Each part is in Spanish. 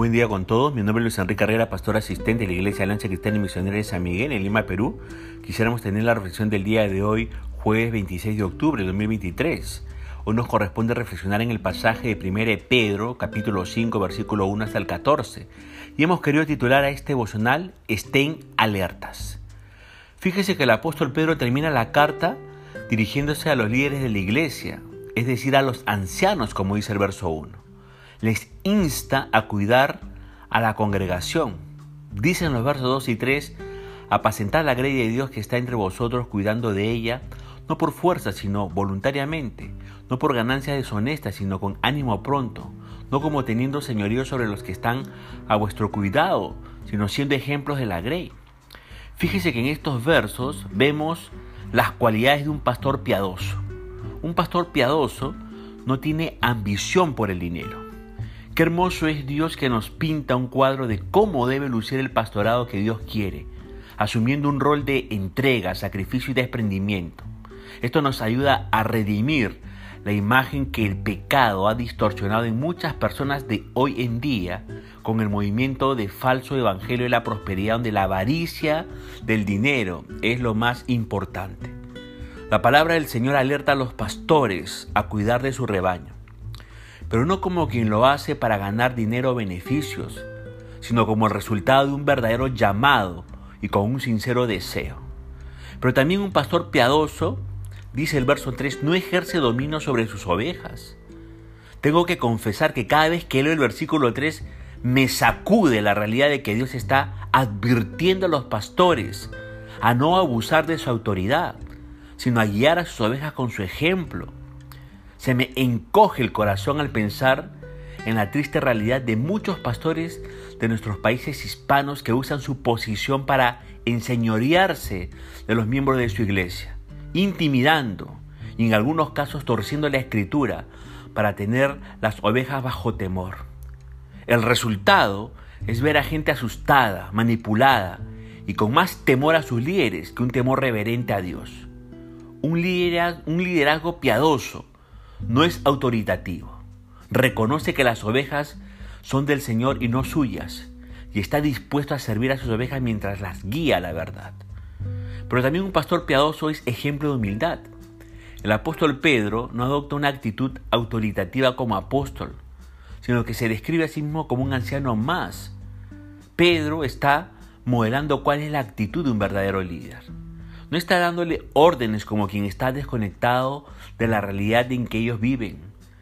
buen día con todos. Mi nombre es Luis Enrique Carrera, pastor asistente de la Iglesia Lancha Cristiana y Misionera de San Miguel en Lima, Perú. Quisiéramos tener la reflexión del día de hoy, jueves 26 de octubre de 2023. Hoy nos corresponde reflexionar en el pasaje de 1 Pedro, capítulo 5, versículo 1 hasta el 14. Y hemos querido titular a este devocional Estén alertas. Fíjese que el apóstol Pedro termina la carta dirigiéndose a los líderes de la iglesia, es decir, a los ancianos, como dice el verso 1 les insta a cuidar a la congregación. Dicen los versos 2 y 3, apacentad la grey de Dios que está entre vosotros, cuidando de ella, no por fuerza, sino voluntariamente, no por ganancia deshonesta, sino con ánimo pronto, no como teniendo señorío sobre los que están a vuestro cuidado, sino siendo ejemplos de la grey. Fíjese que en estos versos vemos las cualidades de un pastor piadoso. Un pastor piadoso no tiene ambición por el dinero. Qué hermoso es Dios que nos pinta un cuadro de cómo debe lucir el pastorado que Dios quiere, asumiendo un rol de entrega, sacrificio y desprendimiento. Esto nos ayuda a redimir la imagen que el pecado ha distorsionado en muchas personas de hoy en día con el movimiento de falso evangelio de la prosperidad donde la avaricia del dinero es lo más importante. La palabra del Señor alerta a los pastores a cuidar de su rebaño pero no como quien lo hace para ganar dinero o beneficios, sino como el resultado de un verdadero llamado y con un sincero deseo. Pero también un pastor piadoso, dice el verso 3, no ejerce dominio sobre sus ovejas. Tengo que confesar que cada vez que leo el versículo 3 me sacude la realidad de que Dios está advirtiendo a los pastores a no abusar de su autoridad, sino a guiar a sus ovejas con su ejemplo se me encoge el corazón al pensar en la triste realidad de muchos pastores de nuestros países hispanos que usan su posición para enseñorearse de los miembros de su iglesia, intimidando y en algunos casos torciendo la escritura para tener las ovejas bajo temor. El resultado es ver a gente asustada, manipulada y con más temor a sus líderes que un temor reverente a Dios. Un liderazgo, un liderazgo piadoso no es autoritativo. Reconoce que las ovejas son del Señor y no suyas, y está dispuesto a servir a sus ovejas mientras las guía a la verdad. Pero también un pastor piadoso es ejemplo de humildad. El apóstol Pedro no adopta una actitud autoritativa como apóstol, sino que se describe a sí mismo como un anciano más. Pedro está modelando cuál es la actitud de un verdadero líder. No está dándole órdenes como quien está desconectado de la realidad en que ellos viven,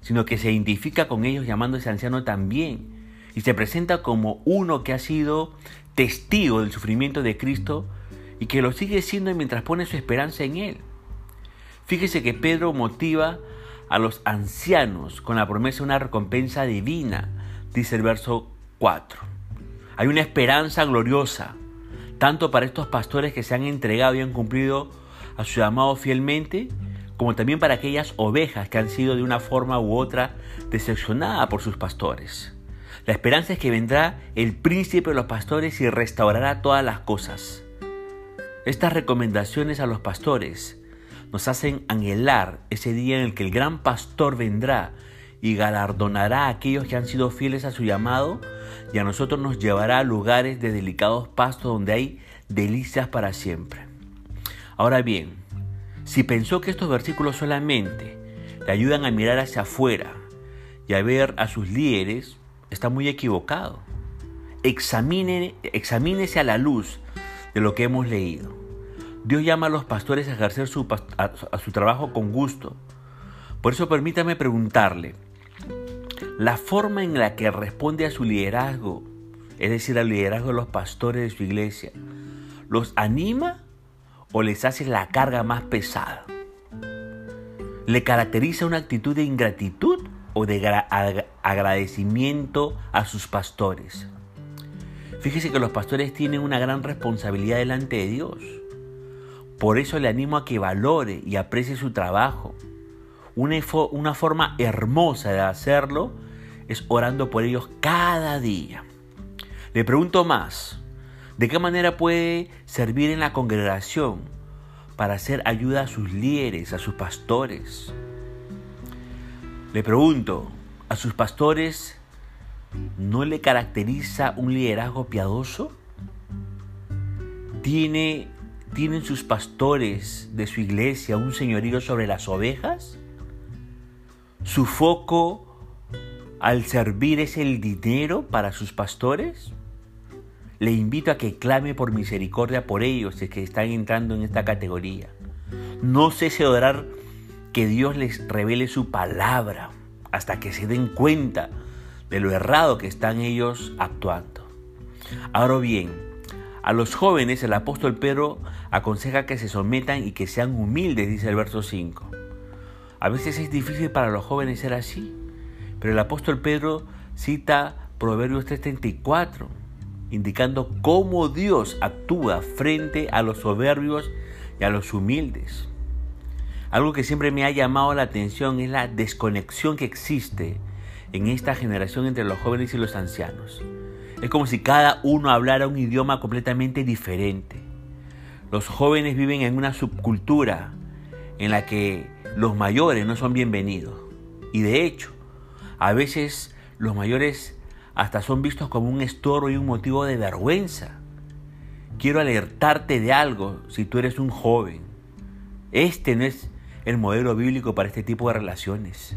sino que se identifica con ellos llamándose anciano también y se presenta como uno que ha sido testigo del sufrimiento de Cristo y que lo sigue siendo mientras pone su esperanza en Él. Fíjese que Pedro motiva a los ancianos con la promesa de una recompensa divina, dice el verso 4. Hay una esperanza gloriosa, tanto para estos pastores que se han entregado y han cumplido a su llamado fielmente, como también para aquellas ovejas que han sido de una forma u otra decepcionadas por sus pastores. La esperanza es que vendrá el príncipe de los pastores y restaurará todas las cosas. Estas recomendaciones a los pastores nos hacen anhelar ese día en el que el gran pastor vendrá y galardonará a aquellos que han sido fieles a su llamado y a nosotros nos llevará a lugares de delicados pastos donde hay delicias para siempre. Ahora bien, si pensó que estos versículos solamente le ayudan a mirar hacia afuera y a ver a sus líderes, está muy equivocado. Examine, examínese a la luz de lo que hemos leído. Dios llama a los pastores a ejercer su, su trabajo con gusto. Por eso permítame preguntarle, la forma en la que responde a su liderazgo, es decir, al liderazgo de los pastores de su iglesia, ¿los anima o les hace la carga más pesada? ¿Le caracteriza una actitud de ingratitud o de agradecimiento a sus pastores? Fíjese que los pastores tienen una gran responsabilidad delante de Dios. Por eso le animo a que valore y aprecie su trabajo. Una, una forma hermosa de hacerlo es orando por ellos cada día. Le pregunto más, ¿de qué manera puede servir en la congregación para hacer ayuda a sus líderes, a sus pastores? Le pregunto, ¿a sus pastores ¿no le caracteriza un liderazgo piadoso? ¿Tiene, ¿Tienen sus pastores de su iglesia un señorío sobre las ovejas? ¿Su foco al servir es el dinero para sus pastores? Le invito a que clame por misericordia por ellos que están entrando en esta categoría. No cese de orar que Dios les revele su palabra hasta que se den cuenta de lo errado que están ellos actuando. Ahora bien, a los jóvenes el apóstol Pedro aconseja que se sometan y que sean humildes, dice el verso 5. A veces es difícil para los jóvenes ser así, pero el apóstol Pedro cita Proverbios 3:34, indicando cómo Dios actúa frente a los soberbios y a los humildes. Algo que siempre me ha llamado la atención es la desconexión que existe en esta generación entre los jóvenes y los ancianos. Es como si cada uno hablara un idioma completamente diferente. Los jóvenes viven en una subcultura en la que los mayores no son bienvenidos. Y de hecho, a veces los mayores hasta son vistos como un estorbo y un motivo de vergüenza. Quiero alertarte de algo si tú eres un joven. Este no es el modelo bíblico para este tipo de relaciones.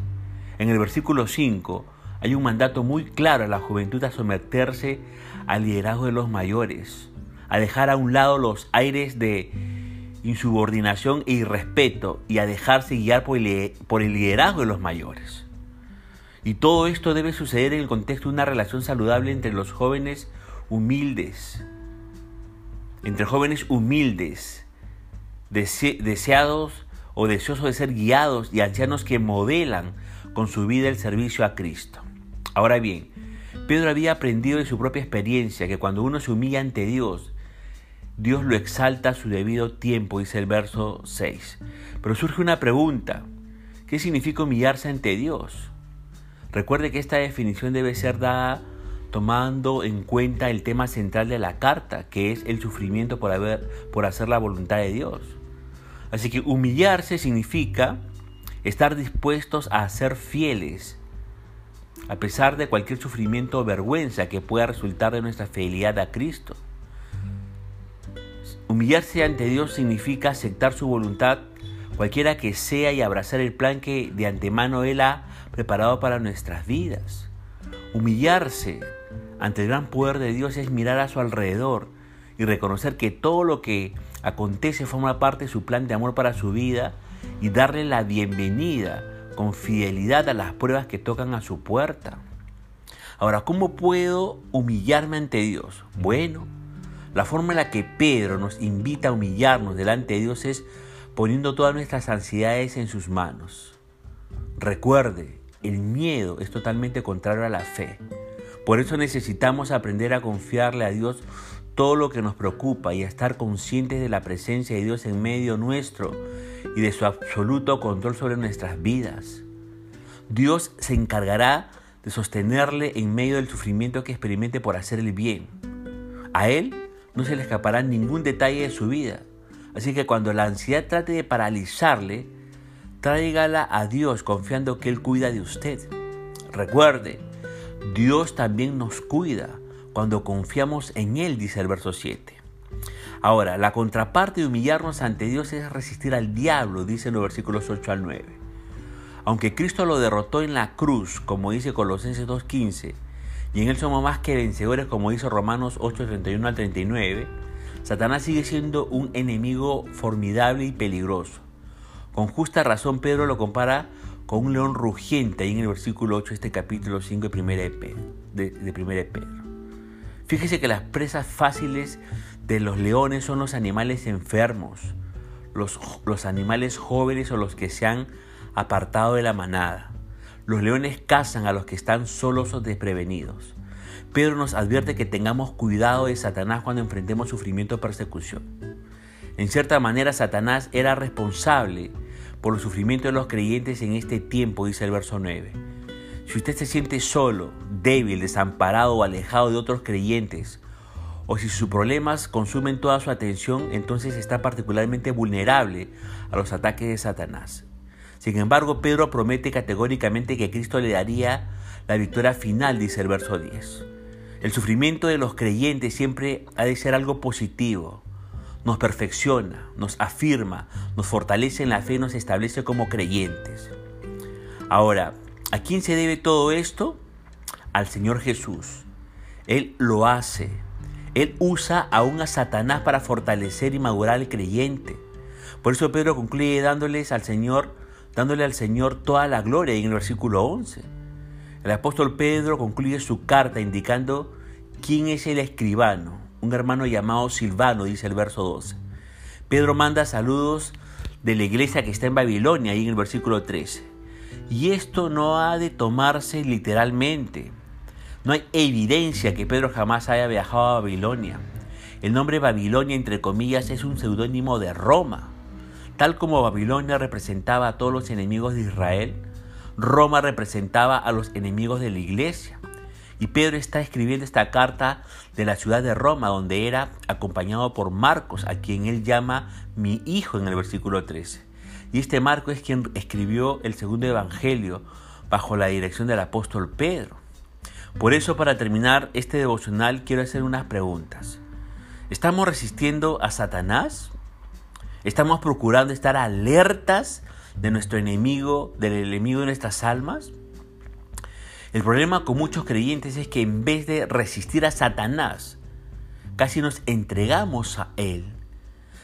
En el versículo 5 hay un mandato muy claro a la juventud a someterse al liderazgo de los mayores, a dejar a un lado los aires de insubordinación e irrespeto y a dejarse guiar por el liderazgo de los mayores. Y todo esto debe suceder en el contexto de una relación saludable entre los jóvenes humildes, entre jóvenes humildes, deseados o deseosos de ser guiados y ancianos que modelan con su vida el servicio a Cristo. Ahora bien, Pedro había aprendido de su propia experiencia que cuando uno se humilla ante Dios, Dios lo exalta a su debido tiempo, dice el verso 6. Pero surge una pregunta, ¿qué significa humillarse ante Dios? Recuerde que esta definición debe ser dada tomando en cuenta el tema central de la carta, que es el sufrimiento por, hacer la voluntad de Dios. Así que humillarse significa estar dispuestos a ser fieles, a pesar de cualquier sufrimiento o vergüenza que pueda resultar de nuestra fidelidad a Cristo. Humillarse ante Dios significa aceptar su voluntad, cualquiera que sea, y abrazar el plan que de antemano Él ha preparado para nuestras vidas. Humillarse ante el gran poder de Dios es mirar a su alrededor y reconocer que todo lo que acontece forma parte de su plan de amor para su vida y darle la bienvenida con fidelidad a las pruebas que tocan a su puerta. Ahora, ¿cómo puedo humillarme ante Dios? Bueno, la forma en la que Pedro nos invita a humillarnos delante de Dios es poniendo todas nuestras ansiedades en sus manos. Recuerde, el miedo es totalmente contrario a la fe. Por eso necesitamos aprender a confiarle a Dios todo lo que nos preocupa y a estar conscientes de la presencia de Dios en medio nuestro y de su absoluto control sobre nuestras vidas. Dios se encargará de sostenerle en medio del sufrimiento que experimente por hacer el bien. A Él no se le escapará ningún detalle de su vida. Así que cuando la ansiedad trate de paralizarle, tráigala a Dios confiando que Él cuida de usted. Recuerde, Dios también nos cuida cuando confiamos en Él, dice el verso 7. Ahora, la contraparte de humillarnos ante Dios es resistir al diablo, dice en los versículos 8 al 9. Aunque Cristo lo derrotó en la cruz, como dice Colosenses 2.15, y en Él somos más que vencedores, como dice Romanos 8.31 al 39, Satanás sigue siendo un enemigo formidable y peligroso. Con justa razón Pedro lo compara con un león rugiente ahí en el versículo 8 de este capítulo 5 de 1 de, de Pedro. Fíjese que las presas fáciles de los leones son los animales enfermos, los, los animales jóvenes o los que se han apartado de la manada. Los leones cazan a los que están solos o desprevenidos. Pedro nos advierte que tengamos cuidado de Satanás cuando enfrentemos sufrimiento o persecución. En cierta manera, Satanás era responsable por los sufrimientos de los creyentes en este tiempo, dice el verso 9. Si usted se siente solo, débil, desamparado o alejado de otros creyentes, o si sus problemas consumen toda su atención, entonces está particularmente vulnerable a los ataques de Satanás. Sin embargo, Pedro promete categóricamente que Cristo le daría la victoria final, dice el verso 10. El sufrimiento de los creyentes siempre ha de ser algo positivo. Nos perfecciona, nos afirma, nos fortalece en la fe, nos establece como creyentes. Ahora, ¿a quién se debe todo esto? Al Señor Jesús. Él lo hace. Él usa aún a Satanás para fortalecer y madurar al creyente. Por eso Pedro concluye dándoles al Señor, dándole al Señor toda la gloria en el versículo 11. El apóstol Pedro concluye su carta indicando quién es el escribano, un hermano llamado Silvano, dice el verso 12. Pedro manda saludos de la iglesia que está en Babilonia, ahí en el versículo 13. Y esto no ha de tomarse literalmente. No hay evidencia que Pedro jamás haya viajado a Babilonia. El nombre Babilonia, entre comillas, es un seudónimo de Roma. Tal como Babilonia representaba a todos los enemigos de Israel, Roma representaba a los enemigos de la iglesia. Y Pedro está escribiendo esta carta de la ciudad de Roma, donde era acompañado por Marcos, a quien él llama mi hijo en el versículo 13. Y este Marcos es quien escribió el segundo evangelio bajo la dirección del apóstol Pedro. Por eso, para terminar este devocional, quiero hacer unas preguntas. ¿Estamos resistiendo a Satanás? ¿Estamos procurando estar alertas de nuestro enemigo, del enemigo de nuestras almas? El problema con muchos creyentes es que en vez de resistir a Satanás, casi nos entregamos a él,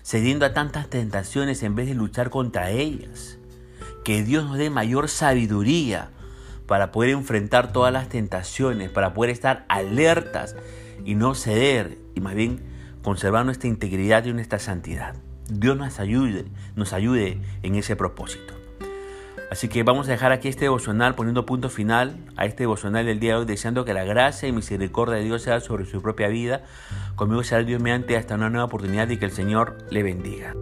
cediendo a tantas tentaciones en vez de luchar contra ellas. Que Dios nos dé mayor sabiduría para poder enfrentar todas las tentaciones, para poder estar alertas y no ceder, y más bien conservar nuestra integridad y nuestra santidad. Dios nos ayude, nos ayude en ese propósito. Así que vamos a dejar aquí este devocional poniendo punto final a este devocional del día de hoy, deseando que la gracia y misericordia de Dios sea sobre su propia vida. Conmigo será Dios mediante hasta una nueva oportunidad y que el Señor le bendiga.